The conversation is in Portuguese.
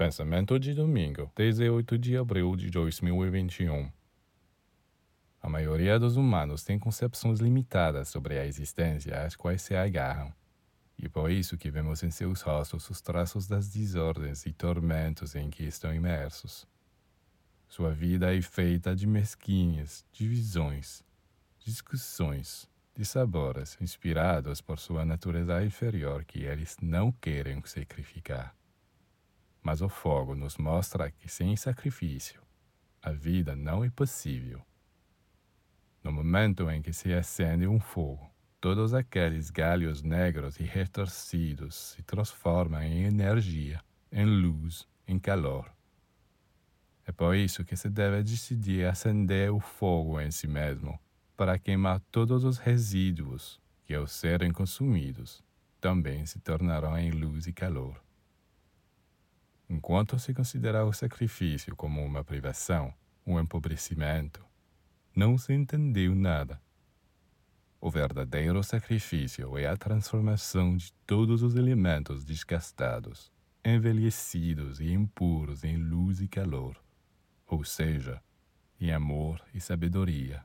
Pensamento de domingo, 18 de abril de 2021. A maioria dos humanos tem concepções limitadas sobre a existência às quais se agarram. E por isso que vemos em seus rostos os traços das desordens e tormentos em que estão imersos. Sua vida é feita de mesquinhas divisões, discussões, de sabores inspirados por sua natureza inferior que eles não querem sacrificar. Mas o fogo nos mostra que sem sacrifício, a vida não é possível. No momento em que se acende um fogo, todos aqueles galhos negros e retorcidos se transformam em energia, em luz, em calor. É por isso que se deve decidir acender o fogo em si mesmo, para queimar todos os resíduos que, ao serem consumidos, também se tornarão em luz e calor. Enquanto se considerar o sacrifício como uma privação, um empobrecimento, não se entendeu nada. O verdadeiro sacrifício é a transformação de todos os elementos desgastados, envelhecidos e impuros em luz e calor, ou seja, em amor e sabedoria.